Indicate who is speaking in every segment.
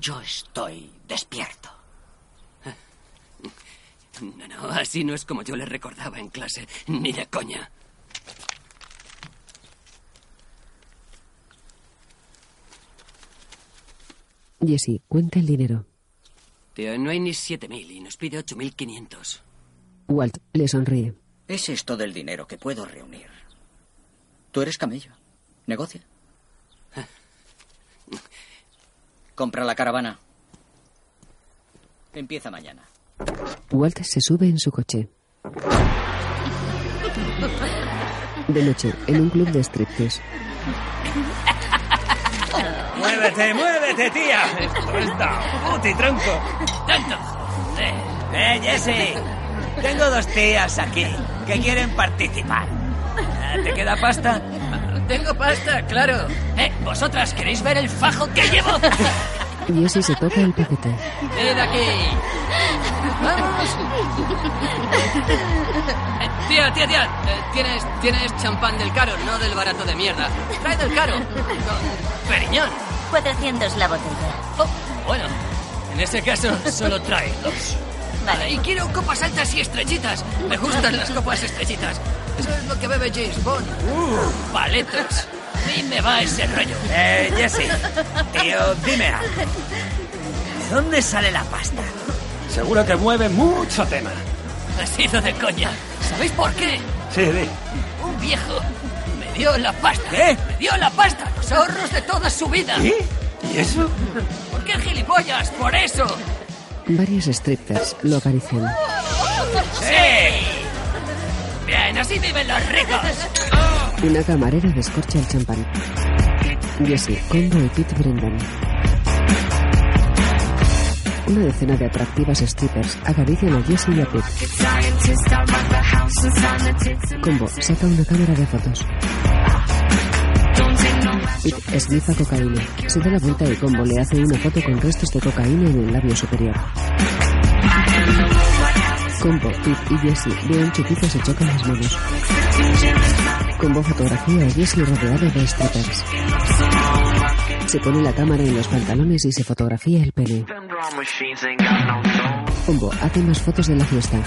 Speaker 1: Yo estoy despierto.
Speaker 2: No, no, así no es como yo le recordaba en clase, ni de coña.
Speaker 3: Jesse cuenta el dinero.
Speaker 2: Tío, no hay ni 7.000 y nos pide 8.500.
Speaker 3: Walt le sonríe.
Speaker 1: Es esto del dinero que puedo reunir. Tú eres camello. Negocia. Compra la caravana. Empieza mañana.
Speaker 3: Walt se sube en su coche. De noche, en un club de striptease.
Speaker 4: ¡Muévete, muévete, tía! ¡Está puti tronco!
Speaker 2: ¡Tanto!
Speaker 4: ¡Eh, Jesse! Tengo dos tías aquí que quieren participar. ¿Te queda pasta?
Speaker 2: Tengo pasta, claro. Eh, ¿vosotras queréis ver el fajo que llevo?
Speaker 3: Jesse se toca el paquete.
Speaker 2: ¡Id aquí! ¡Vamos! Eh, tía, tía, tía. eh, ¿tienes, tienes champán del caro, no del barato de mierda. Trae del caro. Con periñón.
Speaker 5: 400 la botella.
Speaker 2: Oh, bueno, en ese caso solo trae dos.
Speaker 5: Vale.
Speaker 2: Y quiero copas altas y estrechitas. Me gustan las copas estrechitas. Eso es lo que bebe James Bond. Uh, paletos. A mí me va ese rollo.
Speaker 4: Eh, Jesse. Tío, dime algo. ¿De dónde sale la pasta?
Speaker 6: Seguro que mueve mucho tema.
Speaker 2: Ha sido de coña. ¿Sabéis por qué?
Speaker 6: Sí, di.
Speaker 2: Un viejo me dio la pasta.
Speaker 4: ¿Qué?
Speaker 2: Me dio la pasta. Los ahorros de toda su vida.
Speaker 6: ¿Y? ¿Y eso?
Speaker 2: ¿Por qué gilipollas? Por eso.
Speaker 3: Varios strippers lo acarician.
Speaker 2: ¡Sí! Bien, así viven los ricos.
Speaker 3: Una camarera descorcha el champán. Jesse, Combo y Pete brindan. Una decena de atractivas strippers acarician a Jesse y a Pete. Combo saca una cámara de fotos. Pete esnifa cocaína. Se da la vuelta y Combo le hace una foto con restos de cocaína en el labio superior. Combo, Pete y Jesse ven chupito se chocan las manos. Combo fotografía a Jesse rodeado de strippers. Se pone la cámara en los pantalones y se fotografía el pene. Combo hace más fotos de la fiesta.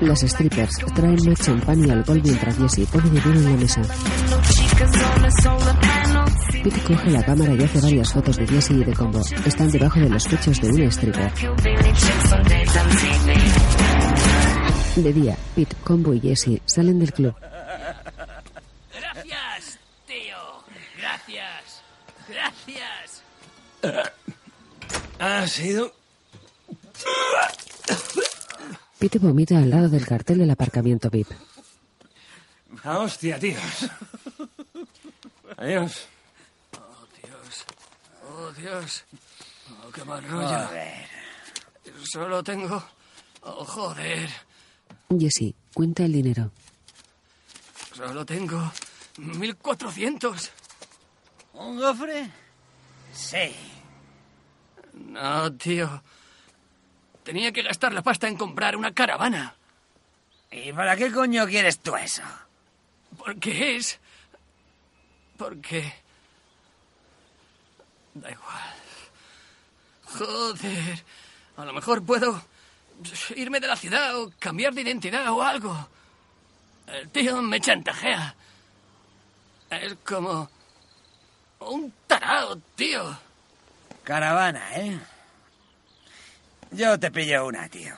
Speaker 3: Las strippers traen más champán y alcohol mientras Jesse pone dinero en la mesa. Pete coge la cámara y hace varias fotos de Jesse y de Combo. Están debajo de los pechos de una stripper. De día, Pete, Combo y Jesse salen del club.
Speaker 2: Gracias, tío. Gracias. Gracias.
Speaker 6: Ha sido...
Speaker 3: Pete vomita al lado del cartel del aparcamiento VIP.
Speaker 6: Ah, hostia, tíos. Adiós.
Speaker 2: Oh, Dios. Oh, Dios. Oh, qué mal rollo.
Speaker 4: Joder.
Speaker 2: Solo tengo... Oh, joder.
Speaker 3: Jesse cuenta el dinero.
Speaker 2: Solo tengo... 1400.
Speaker 4: ¿Un gofre? Sí.
Speaker 2: No, tío. Tenía que gastar la pasta en comprar una caravana.
Speaker 4: ¿Y para qué coño quieres tú eso?
Speaker 2: Porque es... Porque... Da igual. Joder. A lo mejor puedo irme de la ciudad o cambiar de identidad o algo. El tío me chantajea. Es como... Un tarao, tío.
Speaker 4: Caravana, ¿eh? Yo te pillo una, tío.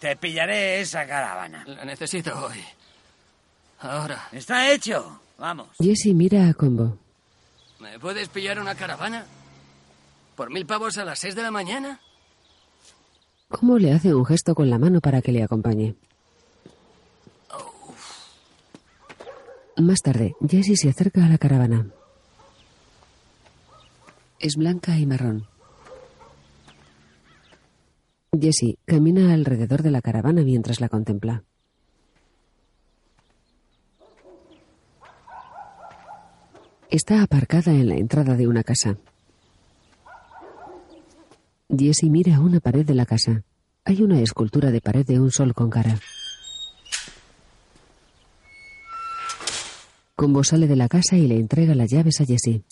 Speaker 4: Te pillaré esa caravana.
Speaker 2: La necesito hoy. Ahora.
Speaker 4: Está hecho. Vamos.
Speaker 3: Jesse mira a Combo.
Speaker 2: ¿Me puedes pillar una caravana? ¿Por mil pavos a las seis de la mañana?
Speaker 3: Combo le hace un gesto con la mano para que le acompañe. Más tarde, Jesse se acerca a la caravana. Es blanca y marrón. Jesse camina alrededor de la caravana mientras la contempla. Está aparcada en la entrada de una casa. Jesse mira a una pared de la casa. Hay una escultura de pared de un sol con cara. Combo sale de la casa y le entrega las llaves a Jesse.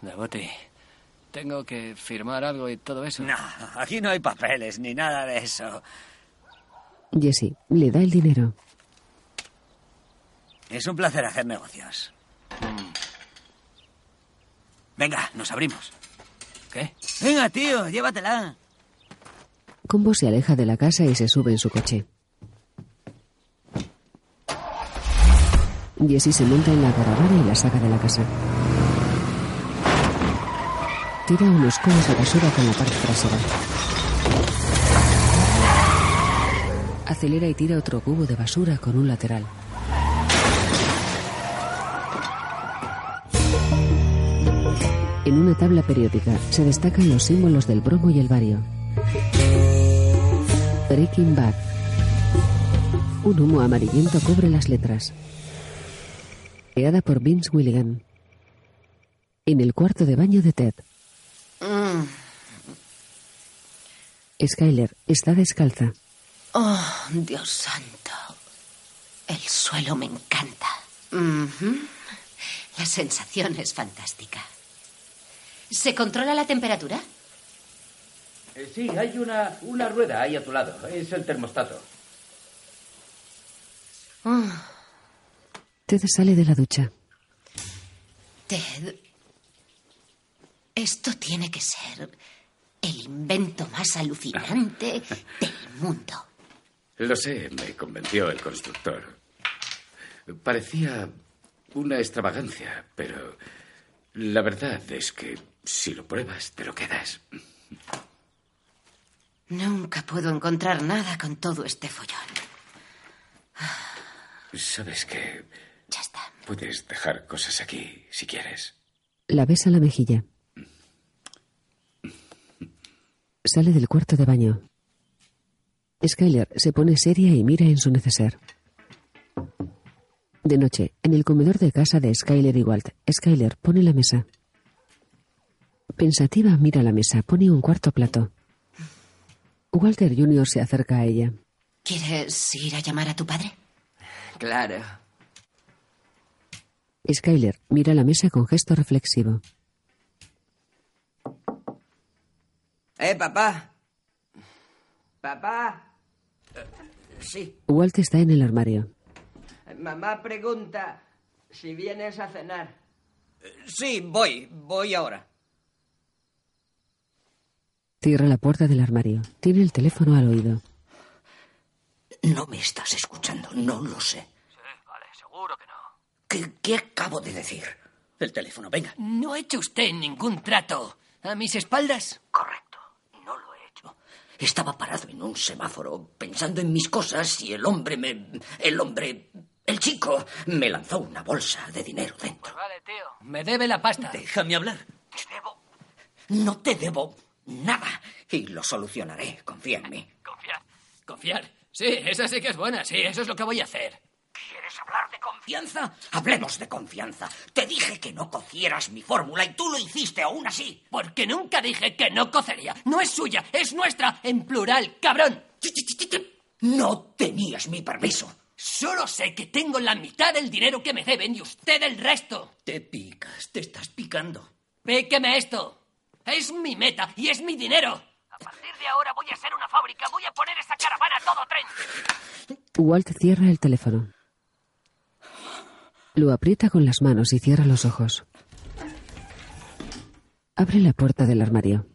Speaker 2: Devote, Tengo que firmar algo y todo eso.
Speaker 4: No, aquí no hay papeles ni nada de eso.
Speaker 3: Jesse le da el dinero.
Speaker 4: Es un placer hacer negocios. Venga, nos abrimos.
Speaker 2: ¿Qué?
Speaker 4: Venga, tío, llévatela.
Speaker 3: Combo se aleja de la casa y se sube en su coche. Jesse se monta en la caravana y la saca de la casa. Tira unos cubos de basura con la parte trasera. Acelera y tira otro cubo de basura con un lateral. En una tabla periódica se destacan los símbolos del bromo y el bario. Breaking Bad. Un humo amarillento cubre las letras. Creada por Vince Willigan. En el cuarto de baño de Ted. Skyler está descalza.
Speaker 7: Oh, Dios santo. El suelo me encanta. La sensación es fantástica. ¿Se controla la temperatura?
Speaker 8: Eh, Sí, hay una, una rueda ahí a tu lado. Es el termostato.
Speaker 7: Oh,
Speaker 3: Ted sale de la ducha.
Speaker 7: Ted. Esto tiene que ser el invento más alucinante del mundo.
Speaker 8: Lo sé, me convenció el constructor. Parecía una extravagancia, pero la verdad es que si lo pruebas, te lo quedas.
Speaker 7: Nunca puedo encontrar nada con todo este follón.
Speaker 8: Sabes que
Speaker 7: Ya está.
Speaker 8: puedes dejar cosas aquí si quieres.
Speaker 3: La besa la mejilla. Sale del cuarto de baño. Skyler se pone seria y mira en su neceser. De noche, en el comedor de casa de Skyler y Walt, Skyler pone la mesa. Pensativa mira la mesa, pone un cuarto plato. Walter Jr. se acerca a ella.
Speaker 7: ¿Quieres ir a llamar a tu padre?
Speaker 9: Claro.
Speaker 3: Skyler mira la mesa con gesto reflexivo.
Speaker 9: Eh, papá. Papá. Sí.
Speaker 3: Walt está en el armario.
Speaker 9: Mamá pregunta si vienes a cenar.
Speaker 1: Sí, voy, voy ahora.
Speaker 3: Cierra la puerta del armario. Tiene el teléfono al oído.
Speaker 1: No me estás escuchando, no lo sé.
Speaker 2: Sí, vale, seguro que no.
Speaker 1: ¿Qué, qué acabo de decir? El teléfono, venga.
Speaker 2: No ha hecho usted ningún trato. ¿A mis espaldas?
Speaker 1: Correcto, no lo he hecho. Estaba parado en un semáforo pensando en mis cosas y el hombre me... El hombre... El chico me lanzó una bolsa de dinero dentro.
Speaker 2: Vale, tío. Me debe la pasta.
Speaker 1: Déjame hablar.
Speaker 2: Te debo
Speaker 1: No te debo nada y lo solucionaré, confía en mí.
Speaker 2: confiar. Confiar. Sí, esa sí que es buena. Sí, eso es lo que voy a hacer.
Speaker 1: ¿Quieres hablar de confianza? Hablemos de confianza. Te dije que no cocieras mi fórmula y tú lo hiciste aún así.
Speaker 2: Porque nunca dije que no cocería. No es suya, es nuestra. En plural, cabrón.
Speaker 1: No tenías mi permiso.
Speaker 2: Solo sé que tengo la mitad del dinero que me deben y usted el resto.
Speaker 1: Te picas, te estás picando.
Speaker 2: Píqueme esto. Es mi meta y es mi dinero. A partir de ahora voy a ser una fábrica. Voy a poner esa caravana a todo tren.
Speaker 3: Walt cierra el teléfono. Lo aprieta con las manos y cierra los ojos. Abre la puerta del armario.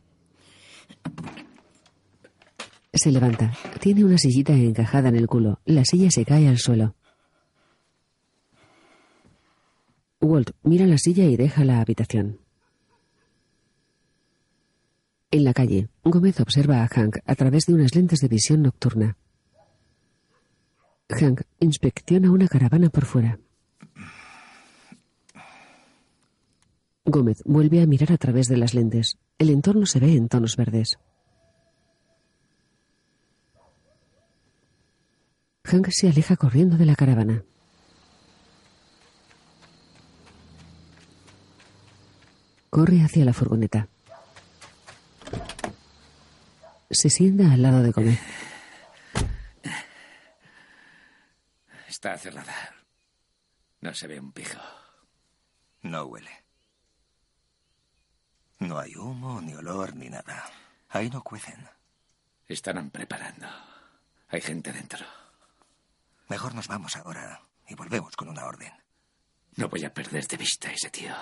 Speaker 3: Se levanta. Tiene una sillita encajada en el culo. La silla se cae al suelo. Walt mira la silla y deja la habitación. En la calle, Gómez observa a Hank a través de unas lentes de visión nocturna. Hank inspecciona una caravana por fuera. Gómez vuelve a mirar a través de las lentes. El entorno se ve en tonos verdes. Hank se aleja corriendo de la caravana. Corre hacia la furgoneta. Se sienta al lado de Gómez.
Speaker 8: Está cerrada. No se ve un pijo.
Speaker 10: No huele. No hay humo, ni olor, ni nada. Ahí no cuecen.
Speaker 8: Estarán preparando. Hay gente dentro.
Speaker 10: Mejor nos vamos ahora y volvemos con una orden.
Speaker 8: No voy a perder de vista a ese tío.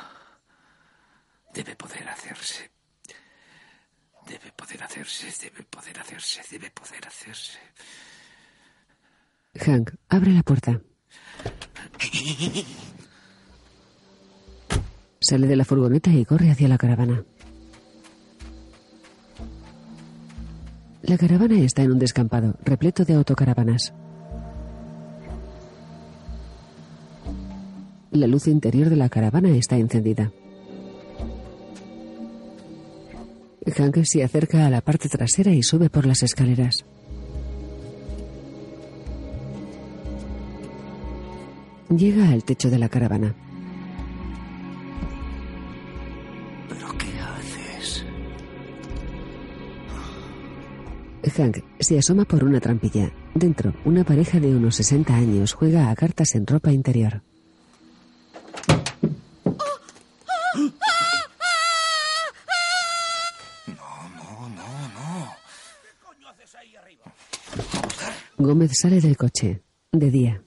Speaker 8: Debe poder hacerse. Debe poder hacerse, debe poder hacerse, debe poder hacerse.
Speaker 3: Hank abre la puerta. Sale de la furgoneta y corre hacia la caravana. La caravana está en un descampado, repleto de autocaravanas. La luz interior de la caravana está encendida. Hank se acerca a la parte trasera y sube por las escaleras. Llega al techo de la caravana.
Speaker 10: ¿Pero qué haces?
Speaker 3: Hank se asoma por una trampilla. Dentro, una pareja de unos 60 años juega a cartas en ropa interior.
Speaker 10: No, no, no, no.
Speaker 3: Gómez sale del coche. De día.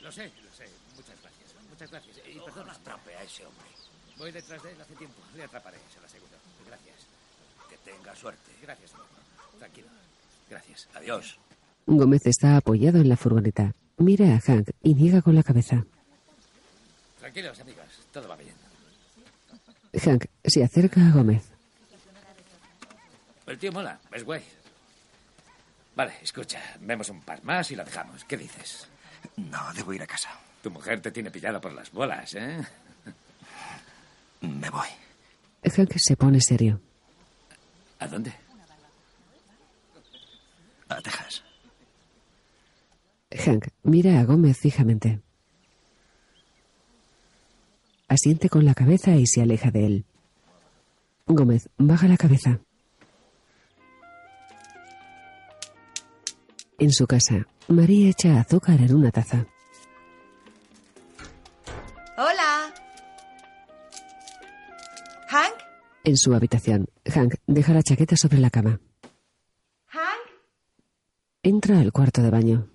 Speaker 8: Lo sé, lo sé. Muchas gracias. Muchas gracias. Y perdona.
Speaker 10: Atrape a ese hombre.
Speaker 8: Voy detrás de él hace tiempo. Le atraparé, se lo aseguro. Gracias.
Speaker 10: Que tenga suerte.
Speaker 8: Gracias, amigo. Tranquilo. Gracias.
Speaker 10: Adiós.
Speaker 3: Gómez está apoyado en la furgoneta. Mira a Hank y niega con la cabeza.
Speaker 8: Tranquilos, amigos. Todo va bien.
Speaker 3: Hank se acerca a Gómez.
Speaker 8: El tío mola. Es guay. Vale, escucha. Vemos un par más y lo dejamos. ¿Qué dices?
Speaker 10: No, debo ir a casa.
Speaker 8: Tu mujer te tiene pillado por las bolas, ¿eh?
Speaker 10: Me voy.
Speaker 3: Hank se pone serio.
Speaker 8: ¿A dónde?
Speaker 10: A Texas.
Speaker 3: Hank mira a Gómez fijamente. Asiente con la cabeza y se aleja de él. Gómez baja la cabeza. En su casa, María echa azúcar en una taza.
Speaker 11: Hola. Hank,
Speaker 3: En su habitación, Hank deja la chaqueta sobre la cama.
Speaker 11: Hank.
Speaker 3: Entra al cuarto de baño.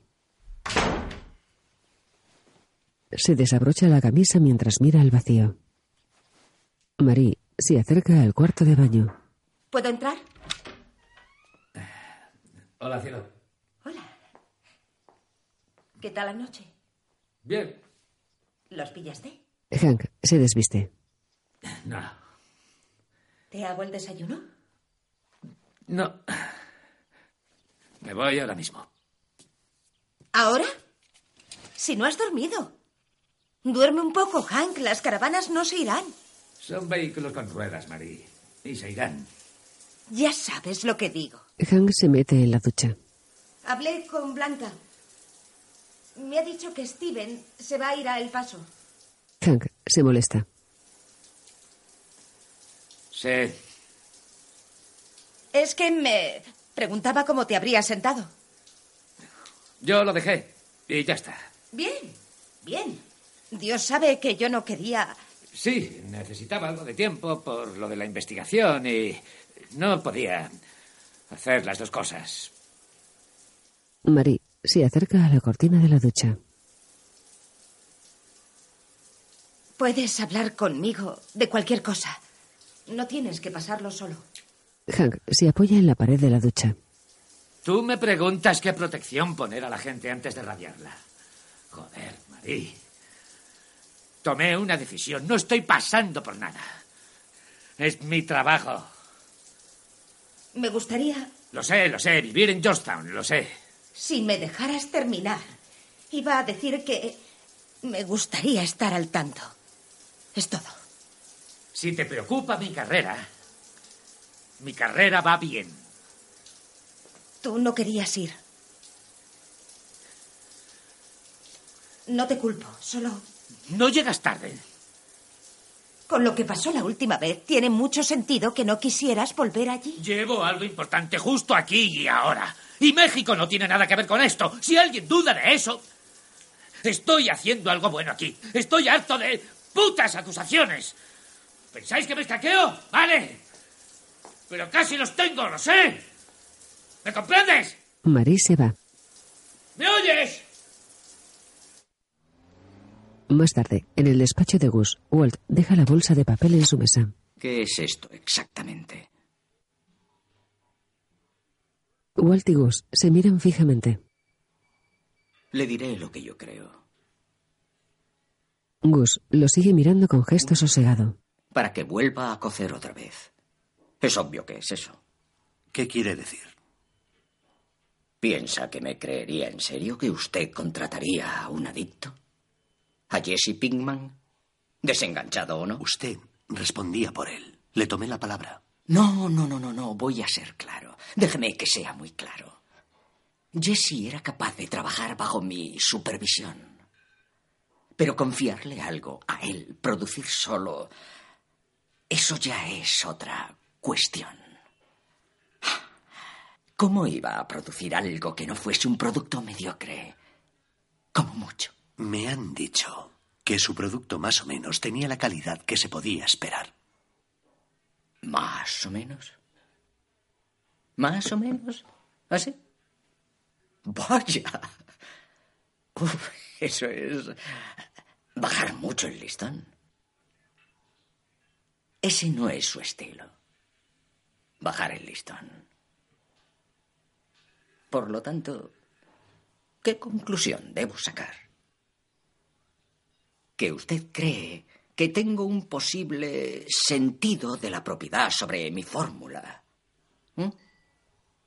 Speaker 3: Se desabrocha la camisa mientras mira al vacío. Marie se acerca al cuarto de baño.
Speaker 11: ¿Puedo entrar?
Speaker 8: Hola, cielo.
Speaker 11: ¿Qué tal la noche?
Speaker 8: Bien.
Speaker 11: ¿Los pillaste?
Speaker 3: Hank se desviste.
Speaker 8: No.
Speaker 11: ¿Te hago el desayuno?
Speaker 8: No. Me voy ahora mismo.
Speaker 11: ¿Ahora? Si no has dormido. Duerme un poco, Hank. Las caravanas no se irán.
Speaker 8: Son vehículos con ruedas, Marie. Y se irán.
Speaker 11: Ya sabes lo que digo.
Speaker 3: Hank se mete en la ducha.
Speaker 11: Hablé con Blanca. Me ha dicho que Steven se va a ir a El Paso.
Speaker 3: Hank se molesta.
Speaker 8: Sí.
Speaker 11: Es que me preguntaba cómo te habrías sentado.
Speaker 8: Yo lo dejé. Y ya está.
Speaker 11: Bien, bien. Dios sabe que yo no quería...
Speaker 8: Sí, necesitaba algo de tiempo por lo de la investigación y no podía hacer las dos cosas.
Speaker 3: Marie se acerca a la cortina de la ducha.
Speaker 11: Puedes hablar conmigo de cualquier cosa. No tienes que pasarlo solo.
Speaker 3: Hank se apoya en la pared de la ducha.
Speaker 8: Tú me preguntas qué protección poner a la gente antes de radiarla. Joder, Marie. Tomé una decisión. No estoy pasando por nada. Es mi trabajo.
Speaker 11: Me gustaría,
Speaker 8: Lo sé, lo sé. Vivir en Georgetown, lo sé.
Speaker 11: Si me dejaras terminar, iba a decir que me gustaría estar al tanto. Es todo.
Speaker 8: Si te preocupa mi carrera, mi carrera va bien.
Speaker 11: Tú no querías ir. No te culpo, solo
Speaker 8: No llegas tarde.
Speaker 11: con lo que pasó la última vez tiene mucho sentido que no quisieras volver allí.
Speaker 8: Llevo algo importante justo aquí y ahora. Y México no tiene nada que ver con esto. Si alguien duda de eso, estoy haciendo algo bueno aquí. Estoy harto de putas acusaciones. ¿Pensáis que me escaqueo? Vale. Pero casi los tengo, lo sé. ¿Me comprendes?
Speaker 3: Marie se va.
Speaker 8: ¿Me oyes?
Speaker 3: Más tarde, en el despacho de Gus, Walt deja la bolsa de papel en su mesa.
Speaker 1: ¿Qué es esto exactamente?
Speaker 3: Walt y Gus se miran fijamente.
Speaker 1: Le diré lo que yo creo.
Speaker 3: Gus lo sigue mirando con gesto sosegado.
Speaker 1: Para que vuelva a cocer otra vez. Es obvio que es eso.
Speaker 10: ¿Qué quiere decir?
Speaker 1: ¿Piensa que me creería en serio que usted contrataría a un adicto? ¿A Jesse Pinkman? ¿Desenganchado o no?
Speaker 10: Usted respondía por él. Le tomé la palabra.
Speaker 1: No, no, no, no, no. Voy a ser claro. Déjeme que sea muy claro. Jesse era capaz de trabajar bajo mi supervisión. Pero confiarle algo a él, producir solo, eso ya es otra cuestión. ¿Cómo iba a producir algo que no fuese un producto mediocre? Como mucho.
Speaker 10: Me han dicho que su producto más o menos tenía la calidad que se podía esperar.
Speaker 1: ¿Más o menos? ¿Más o menos? ¿Así? Vaya. Uf, eso es bajar mucho el listón. Ese no es su estilo. Bajar el listón. Por lo tanto, ¿qué conclusión debo sacar? Que usted cree que tengo un posible sentido de la propiedad sobre mi fórmula. ¿Mm?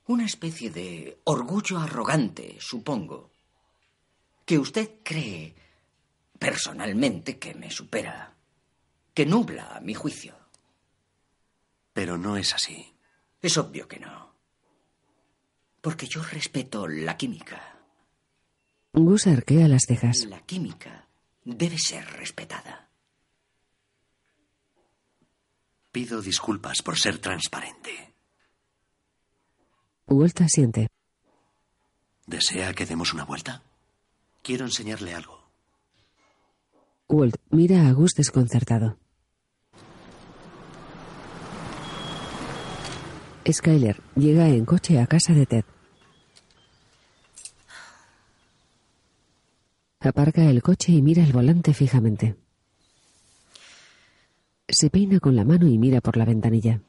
Speaker 1: Una especie de orgullo arrogante, supongo. Que usted cree personalmente que me supera, que nubla mi juicio.
Speaker 10: Pero no es así.
Speaker 1: Es obvio que no. Porque yo respeto la química.
Speaker 3: Gus arquea las cejas.
Speaker 1: La química debe ser respetada.
Speaker 10: Pido disculpas por ser transparente.
Speaker 3: Walt asiente.
Speaker 10: ¿Desea que demos una vuelta? Quiero enseñarle algo.
Speaker 3: Walt mira a Gus desconcertado. Skyler llega en coche a casa de Ted. Aparca el coche y mira el volante fijamente. Se peina con la mano y mira por la ventanilla.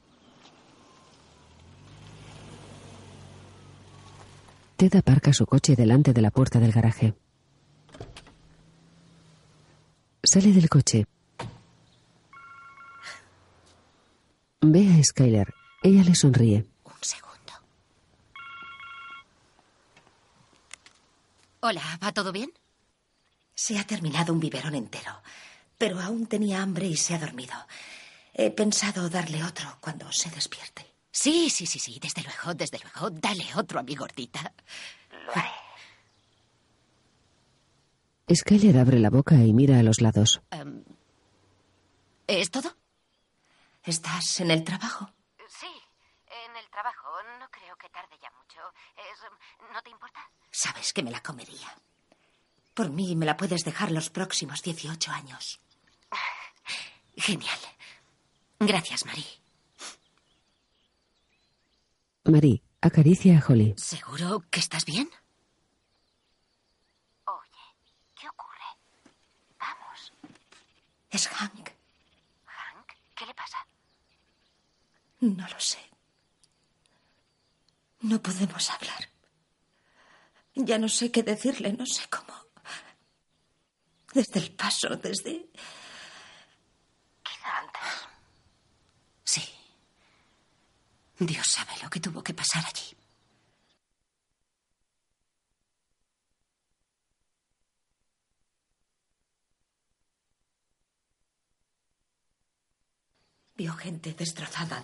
Speaker 3: Ted aparca su coche delante de la puerta del garaje. Sale del coche. Ve a Skyler. Ella le sonríe.
Speaker 7: Un segundo. Hola, ¿va todo bien?
Speaker 11: Se ha terminado un biberón entero, pero aún tenía hambre y se ha dormido. He pensado darle otro cuando se despierte.
Speaker 7: Sí, sí, sí, sí, desde luego, desde luego. Dale otro a mi gordita.
Speaker 11: Lo haré.
Speaker 3: Skyler abre la boca y mira a los lados.
Speaker 7: Em, ¿Es todo?
Speaker 11: ¿Estás en el trabajo?
Speaker 5: Sí, en el trabajo. No creo que tarde ya mucho. Es- ¿No te importa?
Speaker 11: Sabes que me la comería. Por mí me la puedes dejar los próximos 18 años.
Speaker 7: Genial. Gracias, Marie.
Speaker 3: Marie acaricia a Holly.
Speaker 7: ¿Seguro que estás bien?
Speaker 5: ¿Qué ocurre? Vamos.
Speaker 11: Es Hank.
Speaker 5: Hank, ¿qué le pasa?
Speaker 11: No lo sé. No podemos hablar. Ya no sé qué decirle, no sé cómo. Desde el paso, desde...
Speaker 5: Quizá antes.
Speaker 7: Sí. Dios sabe lo que tuvo que pasar allí.
Speaker 11: Vio gente destrozada.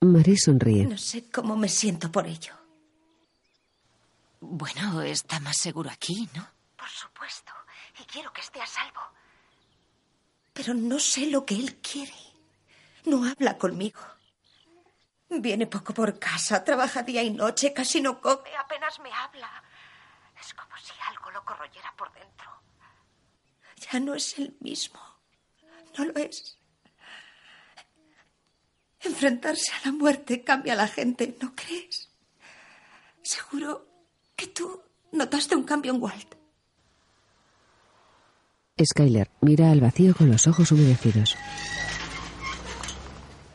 Speaker 3: Marie sonríe.
Speaker 11: No sé cómo me siento por ello.
Speaker 7: Bueno, está más seguro aquí, ¿no?
Speaker 5: Por supuesto. Y quiero que esté a salvo.
Speaker 11: Pero no sé lo que él quiere. No habla conmigo. Viene poco por casa, trabaja día y noche, casi no come.
Speaker 5: Apenas me habla. Es como si algo lo corroyera por dentro.
Speaker 11: Ya no es el mismo. No lo es. Enfrentarse a la muerte cambia a la gente, ¿no crees? Seguro que tú notaste un cambio en Walt.
Speaker 3: Skyler mira al vacío con los ojos humedecidos.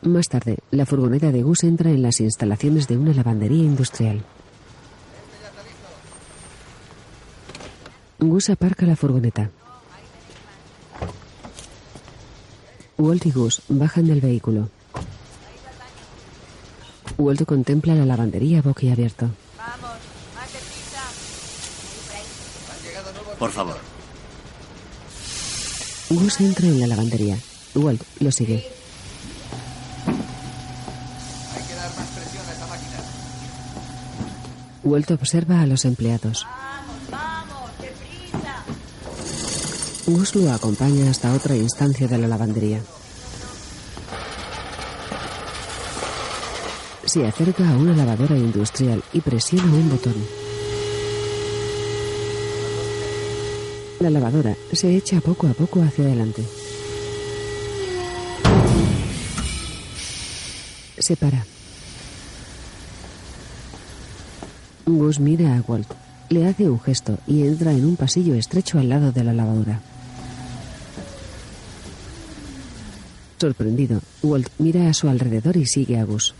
Speaker 3: Más tarde, la furgoneta de Gus entra en las instalaciones de una lavandería industrial. Gus aparca la furgoneta. Walt y Gus bajan del vehículo. Walt contempla la lavandería boquiabierto.
Speaker 10: Por favor.
Speaker 3: Gus entra en la lavandería. Walt lo sigue.
Speaker 12: Hay que dar más presión a esa máquina.
Speaker 3: Walt observa a los empleados. Gus lo acompaña hasta otra instancia de la lavandería. Se acerca a una lavadora industrial y presiona un botón. La lavadora se echa poco a poco hacia adelante. Se para. Gus mira a Walt, le hace un gesto y entra en un pasillo estrecho al lado de la lavadora. Sorprendido, Walt mira a su alrededor y sigue a Gus.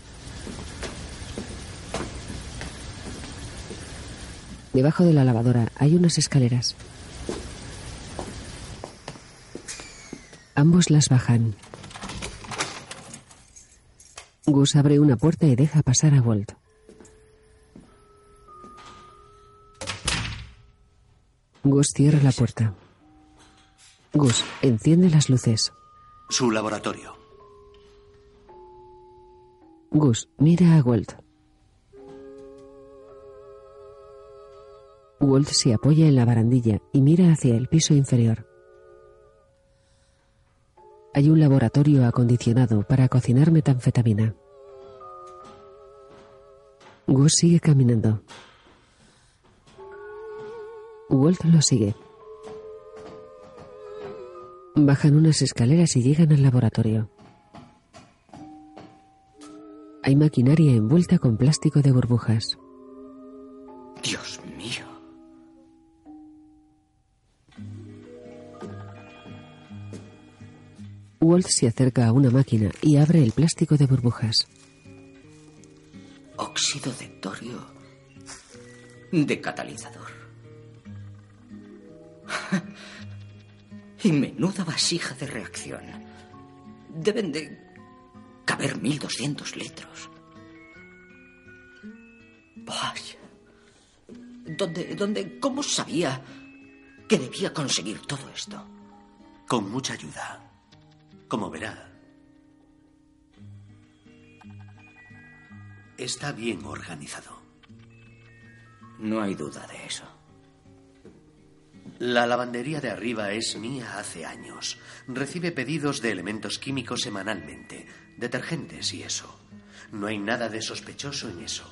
Speaker 3: Debajo de la lavadora hay unas escaleras. Ambos las bajan. Gus abre una puerta y deja pasar a Walt. Gus cierra la puerta. Gus enciende las luces.
Speaker 10: Su laboratorio.
Speaker 3: Gus mira a Walt. Walt se apoya en la barandilla y mira hacia el piso inferior. Hay un laboratorio acondicionado para cocinar metanfetamina. Gus sigue caminando. Walt lo sigue. Bajan unas escaleras y llegan al laboratorio. Hay maquinaria envuelta con plástico de burbujas.
Speaker 1: Dios mío.
Speaker 3: Walt se acerca a una máquina y abre el plástico de burbujas.
Speaker 1: Óxido de torio de catalizador. Y menuda vasija de reacción. Deben de caber 1200 litros. Vaya. ¿Dónde, dónde, cómo sabía que debía conseguir todo esto?
Speaker 10: Con mucha ayuda. Como verá. Está bien organizado.
Speaker 1: No hay duda de eso.
Speaker 10: La lavandería de arriba es mía hace años. Recibe pedidos de elementos químicos semanalmente, detergentes y eso. No hay nada de sospechoso en eso.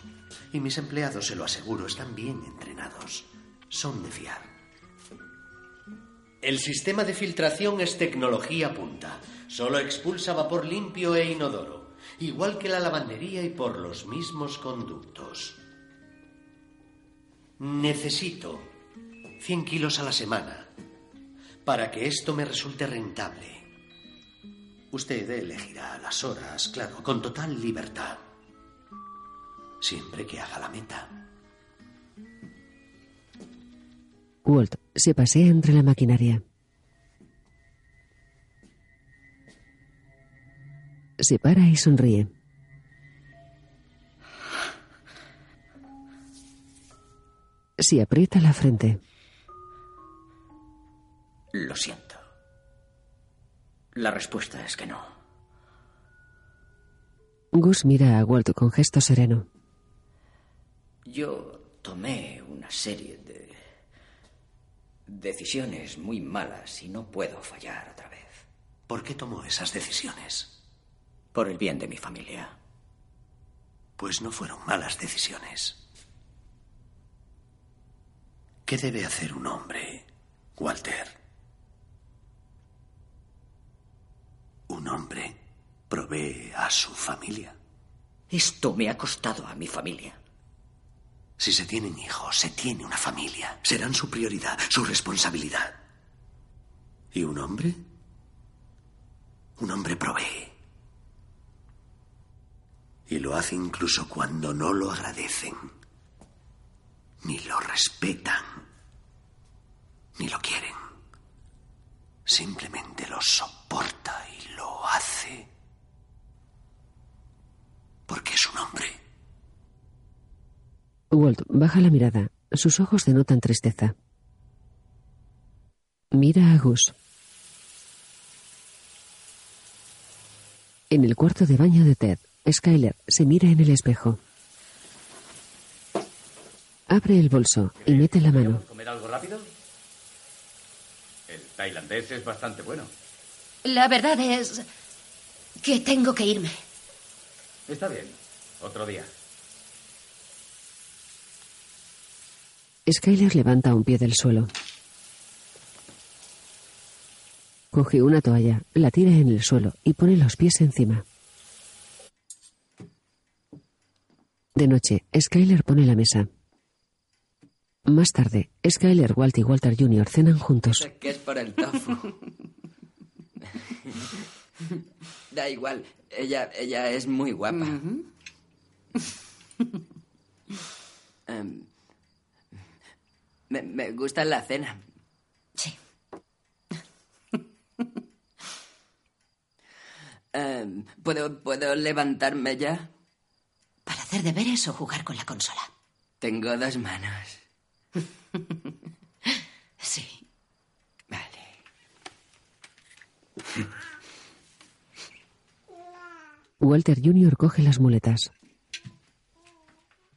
Speaker 10: Y mis empleados, se lo aseguro, están bien entrenados. Son de fiar. El sistema de filtración es tecnología punta. Solo expulsa vapor limpio e inodoro, igual que la lavandería y por los mismos conductos. Necesito 100 kilos a la semana para que esto me resulte rentable. Usted elegirá las horas, claro, con total libertad. Siempre que haga la meta.
Speaker 3: Walt se pasea entre la maquinaria. Se para y sonríe. Se aprieta la frente.
Speaker 1: Lo siento. La respuesta es que no.
Speaker 3: Gus mira a Walt con gesto sereno.
Speaker 1: Yo tomé una serie de decisiones muy malas y no puedo fallar otra vez.
Speaker 10: ¿Por qué tomó esas decisiones?
Speaker 1: Por el bien de mi familia.
Speaker 10: Pues no fueron malas decisiones. ¿Qué debe hacer un hombre, Walter? Su familia.
Speaker 1: Esto me ha costado a mi familia.
Speaker 10: Si se tienen hijos, se tiene una familia. Serán su prioridad, su responsabilidad. ¿Y un hombre? Un hombre provee. Y lo hace incluso cuando no lo agradecen, ni lo respetan, ni lo quieren. Simplemente lo soporta y lo hace. Porque es un hombre.
Speaker 3: Walt baja la mirada. Sus ojos denotan tristeza. Mira a Gus. En el cuarto de baño de Ted, Skyler se mira en el espejo. Abre el bolso y mete la mano.
Speaker 13: ¿Comer algo rápido? El tailandés es bastante bueno.
Speaker 7: La verdad es que tengo que irme.
Speaker 13: Está bien. Otro día.
Speaker 3: Skyler levanta un pie del suelo. Coge una toalla, la tira en el suelo y pone los pies encima. De noche, Skyler pone la mesa. Más tarde, Skyler, Walt y Walter Jr. cenan juntos.
Speaker 9: Que es por el tofu. da igual, ella, ella es muy guapa. Em, me, me gusta la cena.
Speaker 7: Sí.
Speaker 9: Em, ¿puedo, ¿Puedo levantarme ya?
Speaker 7: ¿Para hacer deberes o jugar con la consola?
Speaker 9: Tengo dos manos.
Speaker 7: Sí.
Speaker 3: Walter Jr. coge las muletas.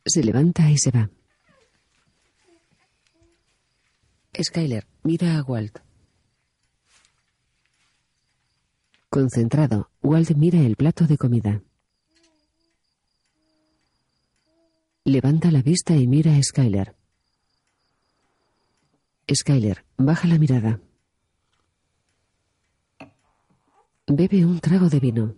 Speaker 3: Se levanta y se va. Skyler mira a Walt. Concentrado, Walt mira el plato de comida. Levanta la vista y mira a Skyler. Skyler baja la mirada. Bebe un trago de vino.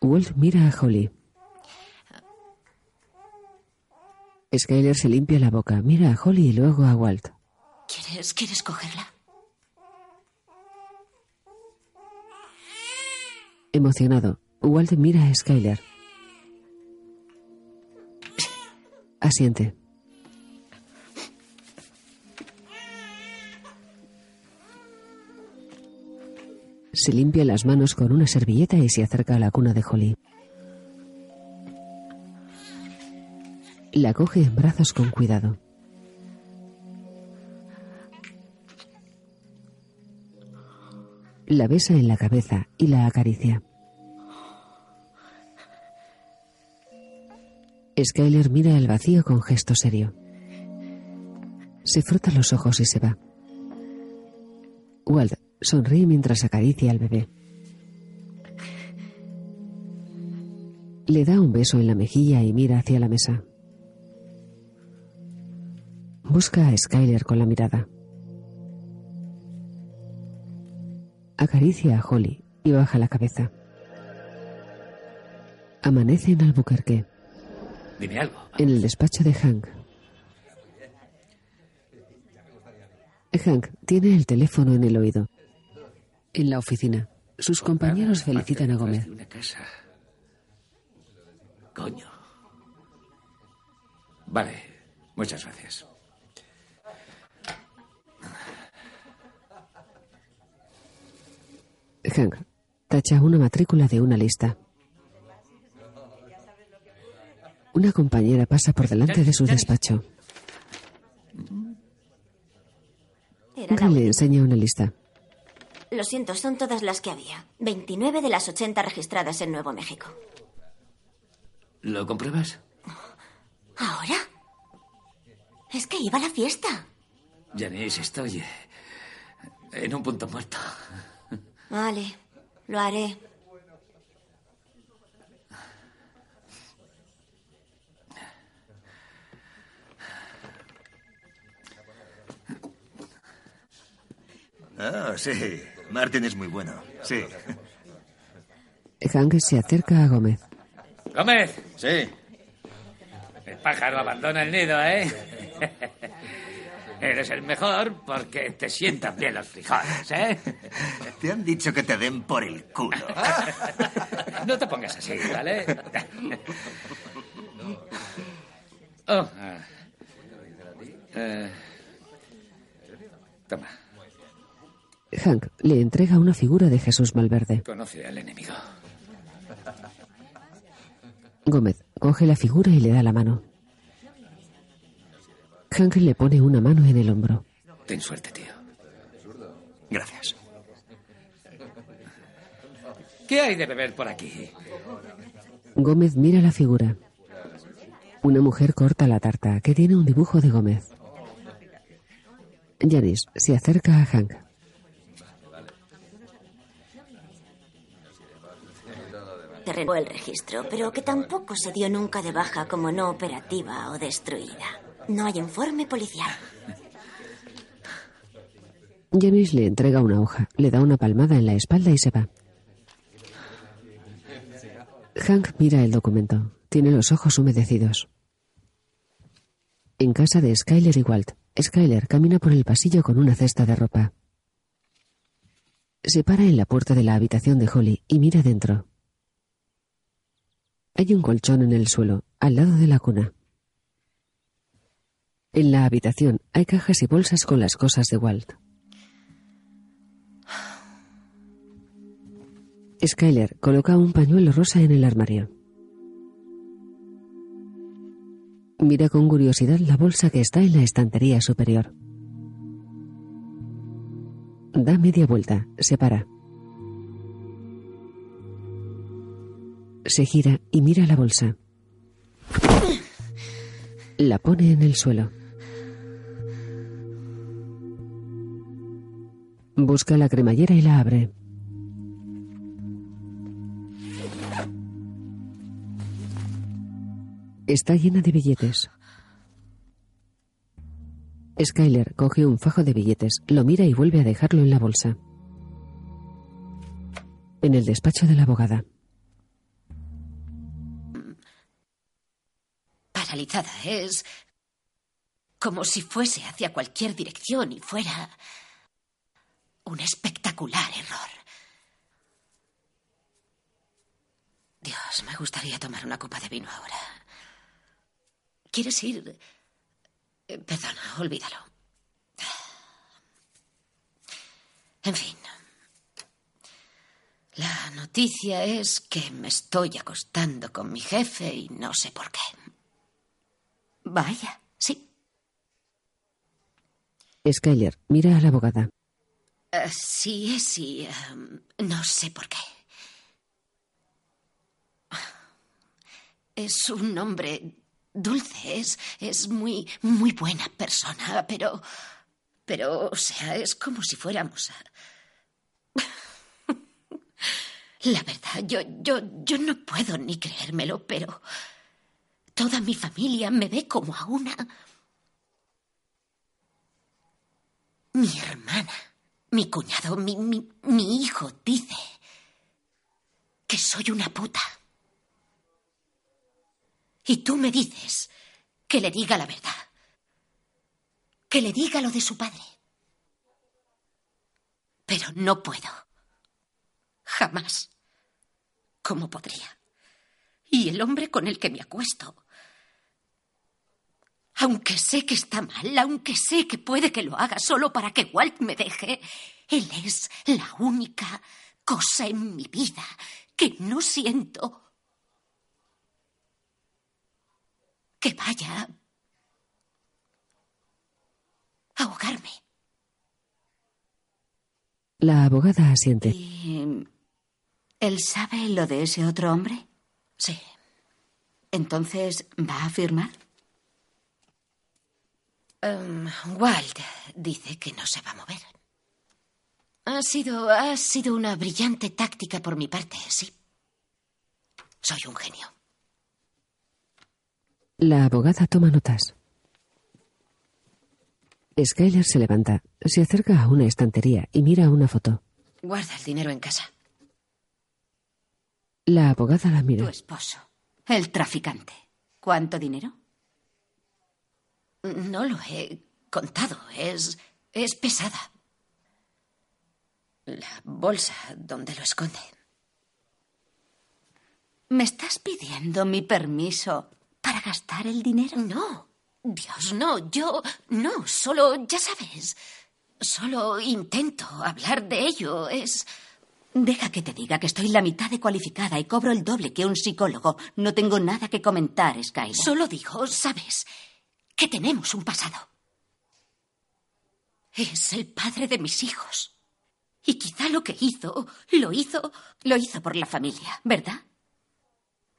Speaker 3: Walt mira a Holly. Skyler se limpia la boca, mira a Holly y luego a Walt.
Speaker 7: ¿Quieres, ¿Quieres cogerla?
Speaker 3: Emocionado, Walt mira a Skyler. Asiente. Se limpia las manos con una servilleta y se acerca a la cuna de Holly. La coge en brazos con cuidado. La besa en la cabeza y la acaricia. Skyler mira al vacío con gesto serio. Se frota los ojos y se va. Walt sonríe mientras acaricia al bebé. Le da un beso en la mejilla y mira hacia la mesa. Busca a Skyler con la mirada. Acaricia a Holly y baja la cabeza. Amanece en Albuquerque.
Speaker 8: Dime algo.
Speaker 3: En el despacho de Hank. Hank tiene el teléfono en el oído. En la oficina, sus compañeros felicitan a Gómez.
Speaker 8: Una casa. Coño. Vale, muchas gracias.
Speaker 3: Hank tacha una matrícula de una lista. Una compañera pasa por delante de su despacho.
Speaker 14: Era la
Speaker 3: Hank le enseña una lista.
Speaker 14: Lo siento, son todas las que había. 29 de las 80 registradas en Nuevo México.
Speaker 2: ¿Lo compruebas?
Speaker 14: ¿Ahora? Es que iba a la fiesta.
Speaker 2: Janice, estoy en un punto muerto.
Speaker 14: Vale, lo haré.
Speaker 15: Ah, sí. Martin es muy bueno. Sí.
Speaker 3: Hank se acerca a Gómez.
Speaker 8: Gómez.
Speaker 15: Sí.
Speaker 8: El pájaro abandona el nido, ¿eh? Eres el mejor porque te sientan bien los frijoles, ¿eh?
Speaker 15: Te han dicho que te den por el culo.
Speaker 8: No te pongas así, ¿vale? Oh, ah. Eh, Toma,
Speaker 3: Hank le entrega una figura de Jesús Malverde.
Speaker 8: conoce al enemigo.
Speaker 3: Gómez coge la figura y le da la mano. Hank le pone una mano en el hombro.
Speaker 8: Ten suerte, tío.
Speaker 15: Gracias.
Speaker 8: ¿Qué hay de beber por aquí?
Speaker 3: Gómez mira la figura. Una mujer corta la tarta, que tiene un dibujo de Gómez. Janice se acerca a Hank.
Speaker 14: Te renovó el registro, pero que tampoco se dio nunca de baja como no operativa o destruida. No hay informe policial.
Speaker 3: Janice le entrega una hoja, le da una palmada en la espalda y se va. Hank mira el documento. Tiene los ojos humedecidos. En casa de Skyler y Walt, Skyler camina por el pasillo con una cesta de ropa. Se para en la puerta de la habitación de Holly y mira dentro. Hay un colchón en el suelo, al lado de la cuna. En la habitación hay cajas y bolsas con las cosas de Walt. Skyler coloca un pañuelo rosa en el armario. Mira con curiosidad la bolsa que está en la estantería superior. Da media vuelta, se para. Se gira y mira la bolsa. La pone en el suelo. Busca la cremallera y la abre. Está llena de billetes. Skyler coge un fajo de billetes, lo mira y vuelve a dejarlo en la bolsa. En el despacho de la abogada.
Speaker 7: Es como si fuese hacia cualquier dirección y fuera un espectacular error. Dios, me gustaría tomar una copa de vino ahora. ¿Quieres ir? Eh, Perdona, olvídalo. En fin. La noticia es que me estoy acostando con mi jefe y no sé por qué. Vaya, sí.
Speaker 3: Skyler mira a la abogada.
Speaker 7: Eh, sí, sí. em, no sé por qué. Es un hombre dulce, es, es muy, muy buena persona, pero. Pero, o sea, es como si fuéramos a. La verdad, yo, yo, yo no puedo ni creérmelo, pero. Toda mi familia me ve como a una. Mi hermana, mi cuñado, mi, mi, mi hijo dice que soy una puta. Y tú me dices que le diga la verdad. Que le diga lo de su padre. Pero no puedo. Jamás. ¿Cómo podría? Y el hombre con el que me acuesto. Aunque sé que está mal, aunque sé que puede que lo haga solo para que Walt me deje, él es la única cosa en mi vida que no siento que vaya a ahogarme.
Speaker 3: La abogada asiente.
Speaker 7: ¿Y él sabe lo de ese otro hombre? Sí. Entonces, ¿va a firmar? Walt dice que no se va a mover. Ha sido, ha sido una brillante táctica por mi parte, sí. Soy un genio.
Speaker 3: La abogada toma notas. Skyler se levanta, se acerca a una estantería y mira una foto.
Speaker 7: Guarda el dinero en casa.
Speaker 3: La abogada la
Speaker 7: Tu
Speaker 3: mira.
Speaker 7: esposo, el traficante. ¿Cuánto dinero? No lo he contado. Es. es pesada. La bolsa donde lo esconde. ¿Me estás pidiendo mi permiso para gastar el dinero? No. Dios, no. Yo. No. Solo. ya sabes. Solo intento hablar de ello. Es. Deja que te diga que estoy la mitad de cualificada y cobro el doble que un psicólogo. No tengo nada que comentar, Skylar. Solo digo, sabes, que tenemos un pasado. Es el padre de mis hijos. Y quizá lo que hizo, lo hizo, lo hizo por la familia, ¿verdad?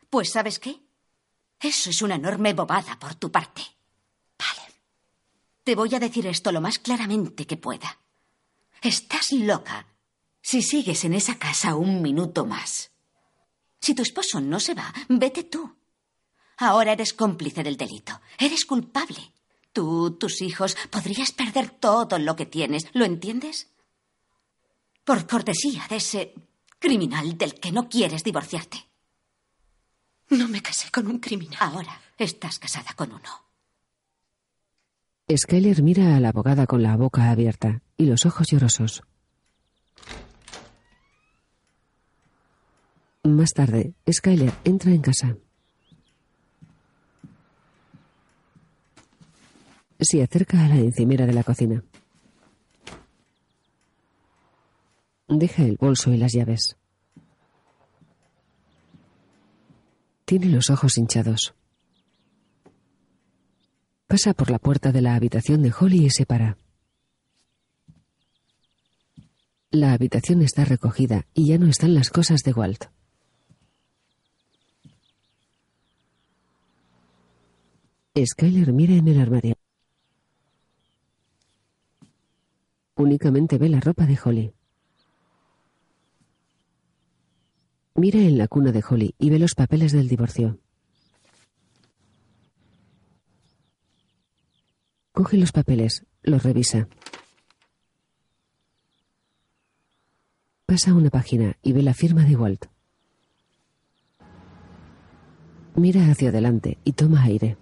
Speaker 7: Pues ¿sabes qué? Eso es una enorme bobada por tu parte. Vale. Te voy a decir esto lo más claramente que pueda. Estás loca si sigues en esa casa un minuto más. Si tu esposo no se va, vete tú. Ahora eres cómplice del delito. Eres culpable. Tú, tus hijos, podrías perder todo lo que tienes. ¿Lo entiendes? Por cortesía de ese criminal del que no quieres divorciarte. No me casé con un criminal. Ahora estás casada con uno.
Speaker 3: Skyler mira a la abogada con la boca abierta y los ojos llorosos. Más tarde, Skyler entra en casa. Se acerca a la encimera de la cocina. Deja el bolso y las llaves. Tiene los ojos hinchados. Pasa por la puerta de la habitación de Holly y se para. La habitación está recogida y ya no están las cosas de Walt. Skyler mira en el armario. Únicamente ve la ropa de Holly. Mira en la cuna de Holly y ve los papeles del divorcio. Coge los papeles, los revisa. Pasa una página y ve la firma de Walt. Mira hacia adelante y toma aire.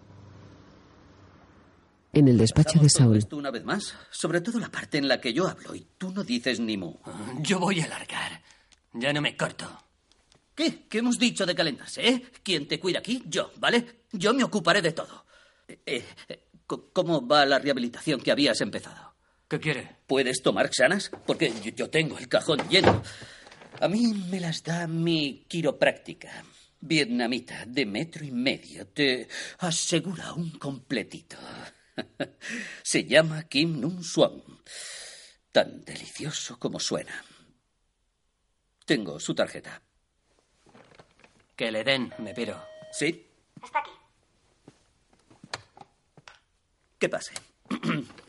Speaker 3: En el despacho de Saúl,
Speaker 16: esto una vez más, sobre todo la parte en la que yo hablo y tú no dices ni mu.
Speaker 2: Yo voy a largar. Ya no me corto.
Speaker 16: ¿Qué? ¿Qué hemos dicho de calentarse, eh? ¿Quién te cuida aquí? Yo, ¿vale? Yo me ocuparé de todo. Eh, eh, co- ¿Cómo va la rehabilitación que habías empezado?
Speaker 2: ¿Qué quiere?
Speaker 16: ¿Puedes tomar Xanas? Porque yo tengo el cajón lleno. A mí me las da mi quiropráctica. Vietnamita, de metro y medio. Te asegura un completito. Se llama Kim Nung Swan. Tan delicioso como suena. Tengo su tarjeta.
Speaker 2: Que le den, me piro.
Speaker 16: ¿Sí?
Speaker 17: Está aquí.
Speaker 16: ¿Qué pase?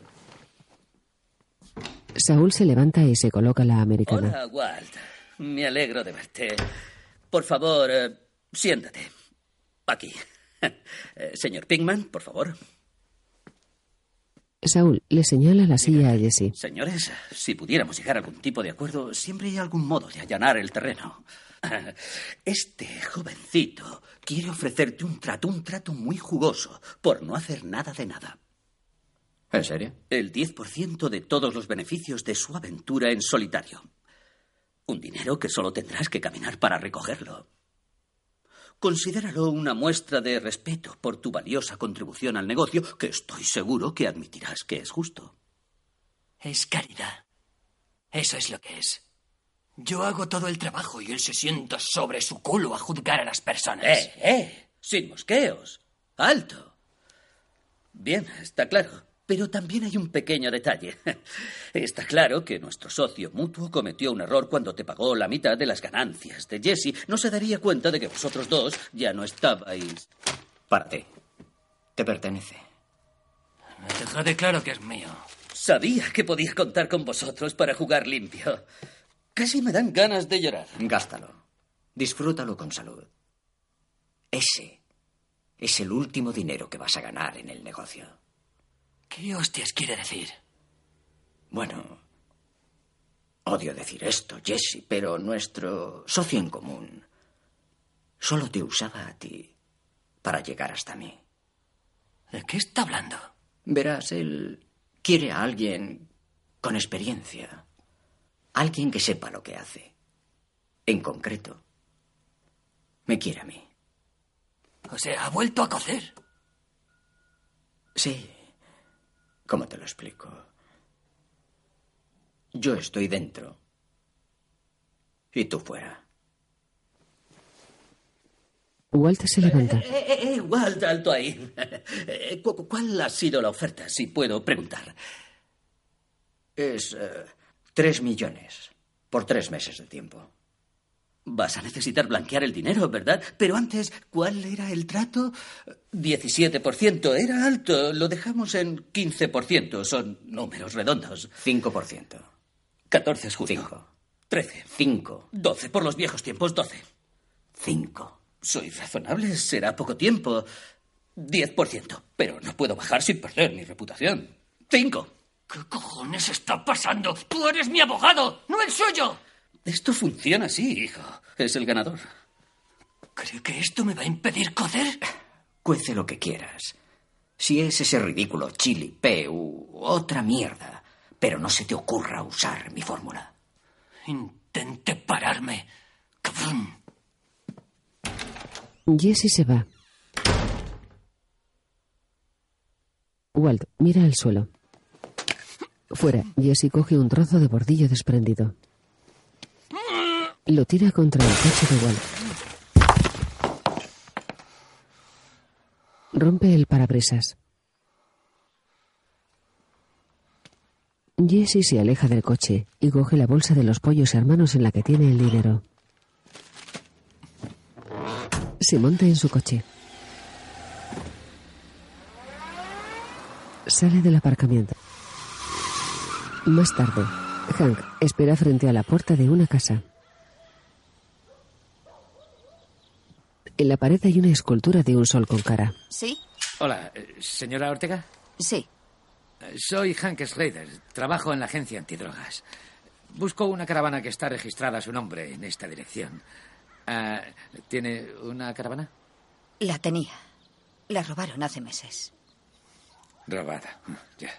Speaker 3: Saúl se levanta y se coloca la americana.
Speaker 16: Hola, Walt. Me alegro de verte. Por favor, eh, siéntate. Aquí. Eh, señor Pinkman, por favor.
Speaker 3: Saúl le señala la silla a Jesse.
Speaker 16: Señores, si pudiéramos llegar a algún tipo de acuerdo, siempre hay algún modo de allanar el terreno. Este jovencito quiere ofrecerte un trato, un trato muy jugoso, por no hacer nada de nada.
Speaker 1: ¿En serio?
Speaker 16: El 10% de todos los beneficios de su aventura en solitario. Un dinero que solo tendrás que caminar para recogerlo. Considéralo una muestra de respeto por tu valiosa contribución al negocio, que estoy seguro que admitirás que es justo.
Speaker 2: Es caridad. Eso es lo que es. Yo hago todo el trabajo y él se sienta sobre su culo a juzgar a las personas.
Speaker 16: ¡Eh, eh! Sin mosqueos. ¡Alto! Bien, está claro. Pero también hay un pequeño detalle. Está claro que nuestro socio mutuo cometió un error cuando te pagó la mitad de las ganancias de Jesse. No se daría cuenta de que vosotros dos ya no estabais.
Speaker 1: Para ti. Te pertenece.
Speaker 2: Dejad claro que es mío.
Speaker 16: Sabía que podía contar con vosotros para jugar limpio. Casi me dan ganas de llorar.
Speaker 1: Gástalo. Disfrútalo con salud. Ese es el último dinero que vas a ganar en el negocio.
Speaker 2: ¿Qué hostias quiere decir?
Speaker 1: Bueno, Odio decir esto, Jesse, pero nuestro socio en común solo te usaba a ti para llegar hasta mí.
Speaker 2: ¿De qué está hablando?
Speaker 1: Verás, él quiere a alguien con experiencia, alguien que sepa lo que hace. En concreto, me quiere a mí.
Speaker 2: O sea, ha vuelto a cocer.
Speaker 1: Sí. ¿Cómo te lo explico? Yo estoy dentro. Y tú fuera.
Speaker 3: Walt se levanta.
Speaker 16: Eh, eh, eh, Walt, alto ahí. Eh, cu- ¿Cuál ha sido la oferta, si puedo preguntar?
Speaker 1: Es eh, tres millones por tres meses de tiempo.
Speaker 16: Vas a necesitar blanquear el dinero, ¿verdad? Pero antes, ¿cuál era el trato? 17%. Era alto. Lo dejamos en 15%. Son números redondos.
Speaker 1: 5%.
Speaker 16: 14 es justo.
Speaker 1: 5.
Speaker 16: 13.
Speaker 1: 5.
Speaker 16: 12. Por los viejos tiempos, 12.
Speaker 1: 5.
Speaker 16: Soy razonable. Será poco tiempo. 10%. Pero no puedo bajar sin perder mi reputación. 5.
Speaker 2: ¿Qué cojones está pasando? Tú eres mi abogado, no el suyo.
Speaker 16: Esto funciona así, hijo. Es el ganador.
Speaker 2: ¿Cree que esto me va a impedir cocer?
Speaker 1: Cuece lo que quieras. Si es ese ridículo chili, P u otra mierda. Pero no se te ocurra usar mi fórmula.
Speaker 2: Intente pararme, cabrón.
Speaker 3: Jesse se va. Walt mira al suelo. Fuera, Jesse coge un trozo de bordillo desprendido. Lo tira contra el coche de Walt. Rompe el parabrisas. Jesse se aleja del coche y coge la bolsa de los pollos hermanos en la que tiene el dinero. Se monta en su coche. Sale del aparcamiento. Más tarde, Hank espera frente a la puerta de una casa. En la pared hay una escultura de un sol con cara.
Speaker 7: ¿Sí?
Speaker 8: Hola, eh, señora Ortega.
Speaker 7: Sí.
Speaker 8: Eh, Soy Hank Slater. Trabajo en la agencia antidrogas. Busco una caravana que está registrada a su nombre en esta dirección. Ah, ¿Tiene una caravana?
Speaker 7: La tenía. La robaron hace meses.
Speaker 8: Robada. Mm, Ya.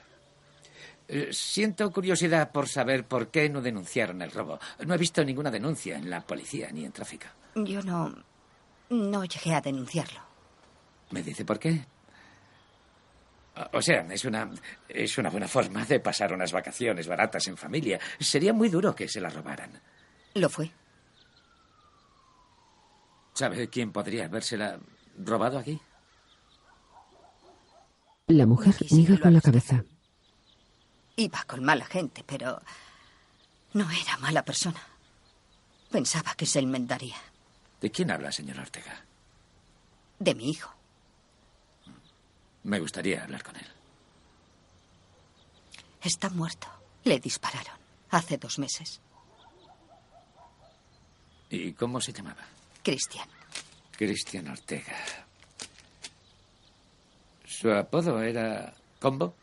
Speaker 8: Eh, Siento curiosidad por saber por qué no denunciaron el robo. No he visto ninguna denuncia en la policía ni en tráfico.
Speaker 7: Yo no. No llegué a denunciarlo.
Speaker 8: ¿Me dice por qué? O- sea, es una, es una buena forma de pasar unas vacaciones baratas en familia. Sería muy duro que se la robaran.
Speaker 7: Lo fue.
Speaker 8: ¿Sabe quién podría habérsela robado aquí?
Speaker 3: La mujer niega con la cabeza.
Speaker 7: Iba con mala gente, pero. No era mala persona. Pensaba que se enmendaría.
Speaker 8: ¿De quién habla, señor Ortega?
Speaker 7: De mi hijo.
Speaker 8: Me gustaría hablar con él.
Speaker 7: Está muerto. Le dispararon. Hace dos meses.
Speaker 8: ¿Y cómo se llamaba?
Speaker 7: Cristian.
Speaker 8: Cristian Ortega. ¿Su apodo era Combo?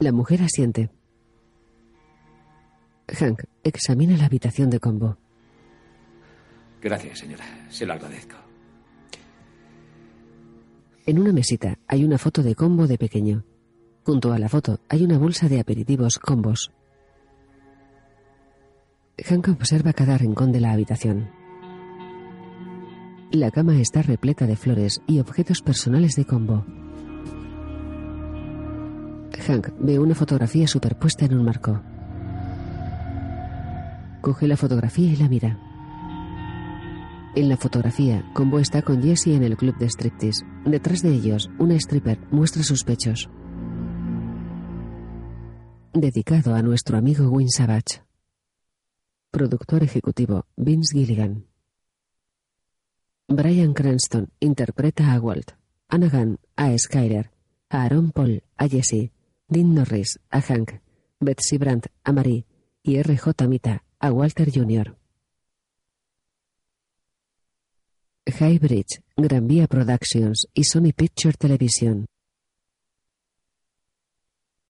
Speaker 3: La mujer asiente. Hank examina la habitación de Combo.
Speaker 8: Gracias, señora. Se lo agradezco.
Speaker 3: En una mesita hay una foto de Combo de pequeño. Junto a la foto hay una bolsa de aperitivos Combos. Hank observa cada rincón de la habitación. La cama está repleta de flores y objetos personales de Combo. Hank ve una fotografía superpuesta en un marco. Coge la fotografía y la mira. En la fotografía, Combo está con Jesse en el club de striptease. Detrás de ellos, una stripper muestra sus pechos. Dedicado a nuestro amigo Win Savage. Productor ejecutivo, Vince Gilligan. Brian Cranston interpreta a Walt, Anna Gunn a Skyler, a Aaron Paul a Jesse, Dean Norris a Hank, Betsy Brandt a Marie y R.J. Mita a Walter Jr. Highbridge, Gran Vía Productions y Sony Picture Television.